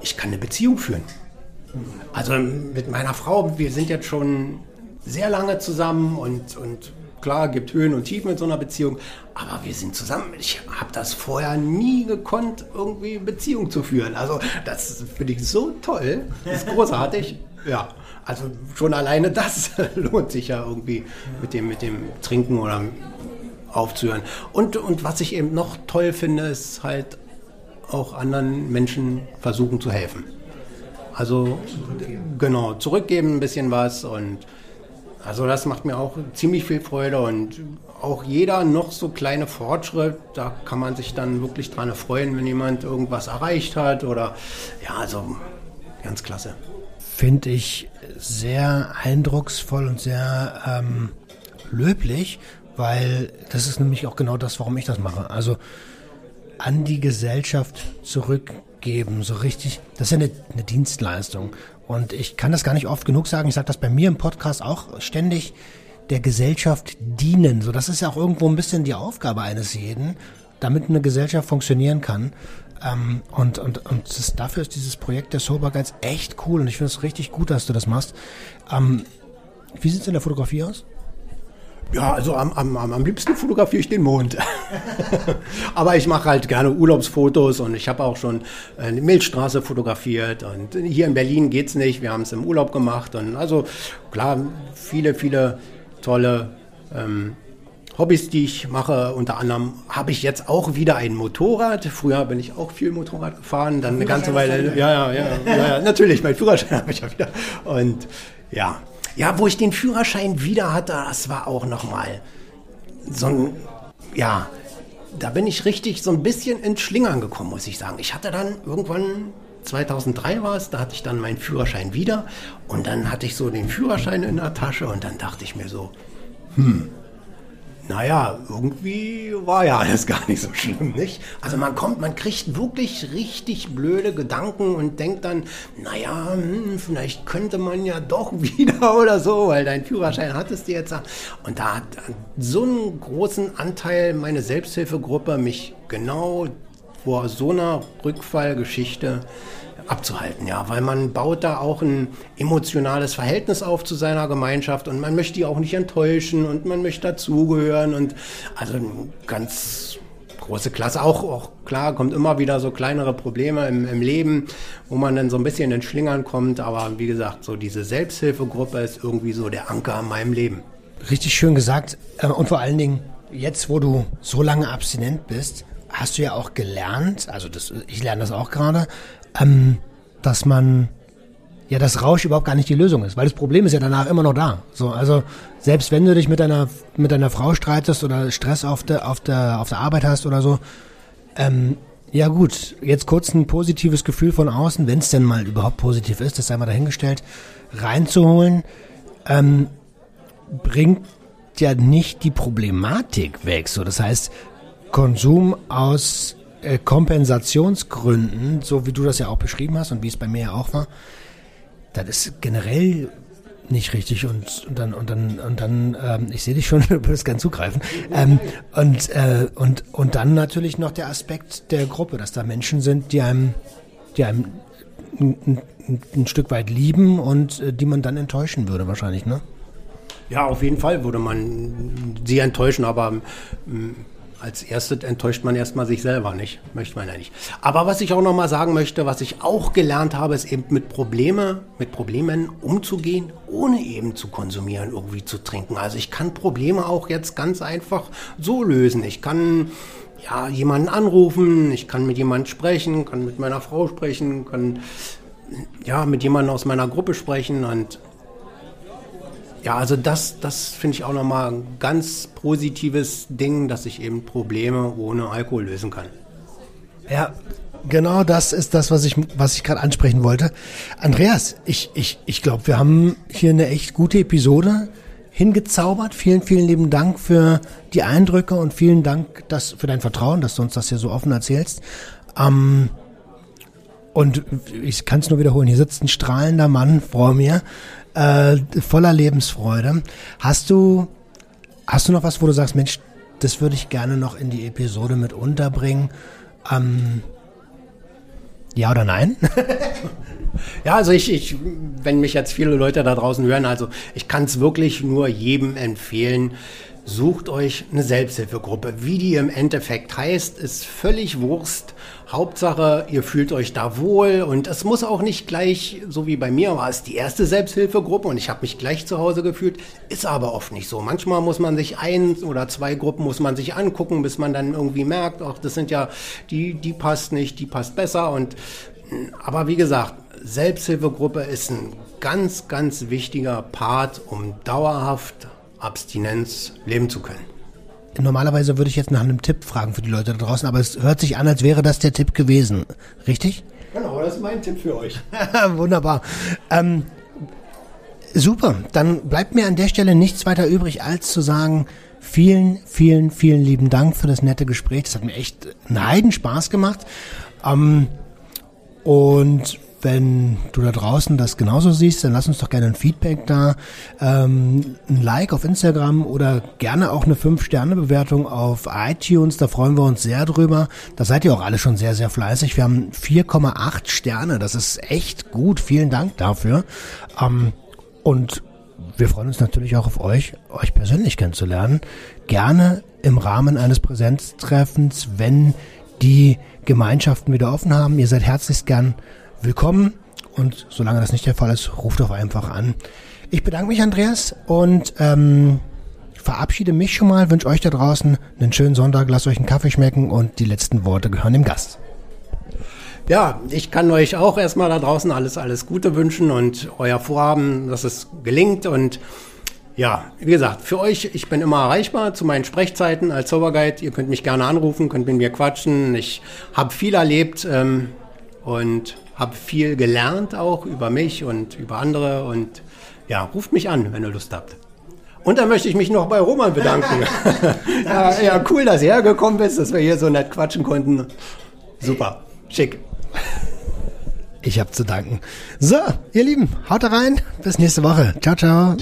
ich kann eine Beziehung führen. Also mit meiner Frau, wir sind jetzt schon sehr lange zusammen und, und klar, gibt Höhen und Tiefen in so einer Beziehung, aber wir sind zusammen. Ich habe das vorher nie gekonnt, irgendwie Beziehung zu führen. Also das finde ich so toll, das ist *laughs* großartig. Ja, also schon alleine das *laughs* lohnt sich ja irgendwie mit dem, mit dem Trinken oder aufzuhören. Und, und was ich eben noch toll finde, ist halt auch anderen Menschen versuchen zu helfen. Also genau, zurückgeben ein bisschen was und also das macht mir auch ziemlich viel Freude und auch jeder noch so kleine Fortschritt, da kann man sich dann wirklich dran freuen, wenn jemand irgendwas erreicht hat oder ja, also ganz klasse. Finde ich sehr eindrucksvoll und sehr ähm, löblich, weil das ist nämlich auch genau das, warum ich das mache. Also an die Gesellschaft zurückgeben, so richtig, das ist ja eine, eine Dienstleistung. Und ich kann das gar nicht oft genug sagen. Ich sage das bei mir im Podcast auch ständig der Gesellschaft dienen. So, das ist ja auch irgendwo ein bisschen die Aufgabe eines jeden, damit eine Gesellschaft funktionieren kann. Ähm, und und, und das, dafür ist dieses Projekt der Sober Guides echt cool. Und ich finde es richtig gut, dass du das machst. Ähm, wie sieht es in der Fotografie aus? Ja, also am, am, am liebsten fotografiere ich den Mond. *laughs* Aber ich mache halt gerne Urlaubsfotos und ich habe auch schon eine Milchstraße fotografiert und hier in Berlin geht's nicht. Wir haben es im Urlaub gemacht und also klar, viele, viele tolle ähm, Hobbys, die ich mache. Unter anderem habe ich jetzt auch wieder ein Motorrad. Früher bin ich auch viel Motorrad gefahren, dann eine ganze Weile. Ja, ja, ja, ja, ja, *laughs* natürlich, mein Führerschein habe ich ja wieder. Und ja, ja, wo ich den Führerschein wieder hatte, das war auch nochmal so ein, ja, da bin ich richtig so ein bisschen ins Schlingern gekommen, muss ich sagen. Ich hatte dann irgendwann 2003 war es, da hatte ich dann meinen Führerschein wieder und dann hatte ich so den Führerschein in der Tasche und dann dachte ich mir so, hm, naja, irgendwie war ja alles *laughs* gar nicht so schlimm, nicht? Also man kommt, man kriegt wirklich richtig blöde Gedanken und denkt dann, naja, hm, vielleicht könnte man ja doch *laughs* wieder oder so, weil dein Führerschein hattest du jetzt. Und da hat so einen großen Anteil meine Selbsthilfegruppe mich genau vor so einer Rückfallgeschichte abzuhalten, ja, weil man baut da auch ein emotionales Verhältnis auf zu seiner Gemeinschaft und man möchte die auch nicht enttäuschen und man möchte dazugehören und also ganz große Klasse. Auch, auch klar, kommt immer wieder so kleinere Probleme im, im Leben, wo man dann so ein bisschen in Schlingern kommt. Aber wie gesagt, so diese Selbsthilfegruppe ist irgendwie so der Anker in meinem Leben. Richtig schön gesagt. Äh, und vor allen Dingen, jetzt, wo du so lange abstinent bist, hast du ja auch gelernt, also das, ich lerne das auch gerade, ähm, dass man ja, das Rausch überhaupt gar nicht die Lösung ist, weil das Problem ist ja danach immer noch da. So, also selbst wenn du dich mit deiner mit deiner Frau streitest oder Stress auf der auf der auf der Arbeit hast oder so, ähm, ja gut, jetzt kurz ein positives Gefühl von außen, wenn es denn mal überhaupt positiv ist, das sei mal dahingestellt, reinzuholen, ähm, bringt ja nicht die Problematik weg. So, das heißt, Konsum aus äh, Kompensationsgründen, so wie du das ja auch beschrieben hast und wie es bei mir auch war, das ist generell nicht richtig und, und dann und dann und dann ähm, ich sehe dich schon *laughs* du würdest gern zugreifen. Ähm, und äh, und und dann natürlich noch der Aspekt der Gruppe dass da Menschen sind die einem die einem ein, ein, ein Stück weit lieben und äh, die man dann enttäuschen würde wahrscheinlich ne? Ja auf jeden Fall würde man sie enttäuschen aber ähm, als erstes enttäuscht man erstmal sich selber nicht. Möchte man ja nicht. Aber was ich auch nochmal sagen möchte, was ich auch gelernt habe, ist eben mit Probleme, mit Problemen umzugehen, ohne eben zu konsumieren, irgendwie zu trinken. Also ich kann Probleme auch jetzt ganz einfach so lösen. Ich kann ja jemanden anrufen, ich kann mit jemandem sprechen, kann mit meiner Frau sprechen, kann ja mit jemandem aus meiner Gruppe sprechen und ja, also das, das finde ich auch nochmal ein ganz positives Ding, dass ich eben Probleme ohne Alkohol lösen kann. Ja, genau das ist das, was ich, was ich gerade ansprechen wollte. Andreas, ich, ich, ich glaube, wir haben hier eine echt gute Episode hingezaubert. Vielen, vielen lieben Dank für die Eindrücke und vielen Dank dass, für dein Vertrauen, dass du uns das hier so offen erzählst. Ähm, und ich kann es nur wiederholen, hier sitzt ein strahlender Mann vor mir, äh, voller Lebensfreude. Hast du, hast du noch was, wo du sagst, Mensch, das würde ich gerne noch in die Episode mit unterbringen? Ähm, ja oder nein? *laughs* ja, also ich, ich, wenn mich jetzt viele Leute da draußen hören, also ich kann es wirklich nur jedem empfehlen, sucht euch eine Selbsthilfegruppe. Wie die im Endeffekt heißt, ist völlig Wurst. Hauptsache, ihr fühlt euch da wohl und es muss auch nicht gleich, so wie bei mir war es die erste Selbsthilfegruppe und ich habe mich gleich zu Hause gefühlt, ist aber oft nicht so. Manchmal muss man sich ein oder zwei Gruppen muss man sich angucken, bis man dann irgendwie merkt, ach, das sind ja, die, die passt nicht, die passt besser und, aber wie gesagt, Selbsthilfegruppe ist ein ganz, ganz wichtiger Part, um dauerhaft Abstinenz leben zu können. Normalerweise würde ich jetzt nach einem Tipp fragen für die Leute da draußen, aber es hört sich an, als wäre das der Tipp gewesen. Richtig? Genau, das ist mein Tipp für euch. *laughs* Wunderbar. Ähm, super, dann bleibt mir an der Stelle nichts weiter übrig, als zu sagen, vielen, vielen, vielen lieben Dank für das nette Gespräch. Das hat mir echt einen Heidenspaß gemacht. Ähm, und wenn du da draußen das genauso siehst, dann lass uns doch gerne ein Feedback da, ähm, ein Like auf Instagram oder gerne auch eine 5-Sterne-Bewertung auf iTunes. Da freuen wir uns sehr drüber. Da seid ihr auch alle schon sehr, sehr fleißig. Wir haben 4,8 Sterne. Das ist echt gut. Vielen Dank dafür. Ähm, und wir freuen uns natürlich auch auf euch, euch persönlich kennenzulernen. Gerne im Rahmen eines Präsenztreffens, wenn die Gemeinschaften wieder offen haben. Ihr seid herzlichst gern willkommen und solange das nicht der Fall ist, ruft doch einfach an. Ich bedanke mich, Andreas, und ähm, verabschiede mich schon mal, wünsche euch da draußen einen schönen Sonntag, lasst euch einen Kaffee schmecken und die letzten Worte gehören dem Gast. Ja, ich kann euch auch erstmal da draußen alles, alles Gute wünschen und euer Vorhaben, dass es gelingt und ja, wie gesagt, für euch, ich bin immer erreichbar zu meinen Sprechzeiten als Zauberguide. Ihr könnt mich gerne anrufen, könnt mit mir quatschen. Ich habe viel erlebt ähm, und habe viel gelernt auch über mich und über andere und ja, ruft mich an, wenn ihr Lust habt. Und dann möchte ich mich noch bei Roman bedanken. *laughs* *laughs* ja, ja, cool, dass du hergekommen bist, dass wir hier so nett quatschen konnten. Super, schick. Ich habe zu danken. So, ihr Lieben, haut rein. Bis nächste Woche. Ciao, ciao.